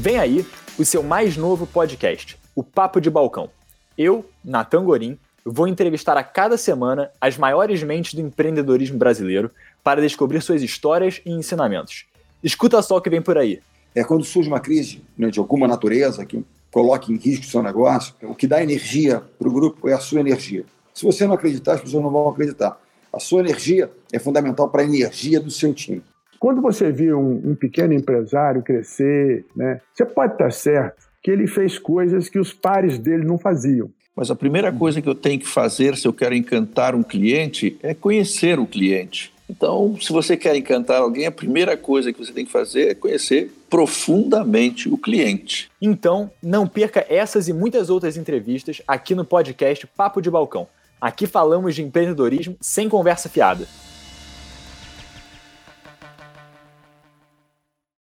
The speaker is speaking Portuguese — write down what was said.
Vem aí o seu mais novo podcast, o Papo de Balcão. Eu, Natan Gorim, vou entrevistar a cada semana as maiores mentes do empreendedorismo brasileiro para descobrir suas histórias e ensinamentos. Escuta só o que vem por aí. É quando surge uma crise né, de alguma natureza que coloque em risco o seu negócio, o que dá energia para o grupo é a sua energia. Se você não acreditar, as pessoas não vão acreditar. A sua energia é fundamental para a energia do seu time. Quando você vê um, um pequeno empresário crescer, né, você pode estar certo que ele fez coisas que os pares dele não faziam. Mas a primeira coisa que eu tenho que fazer se eu quero encantar um cliente é conhecer o cliente. Então, se você quer encantar alguém, a primeira coisa que você tem que fazer é conhecer profundamente o cliente. Então, não perca essas e muitas outras entrevistas aqui no podcast Papo de Balcão. Aqui falamos de empreendedorismo sem conversa fiada.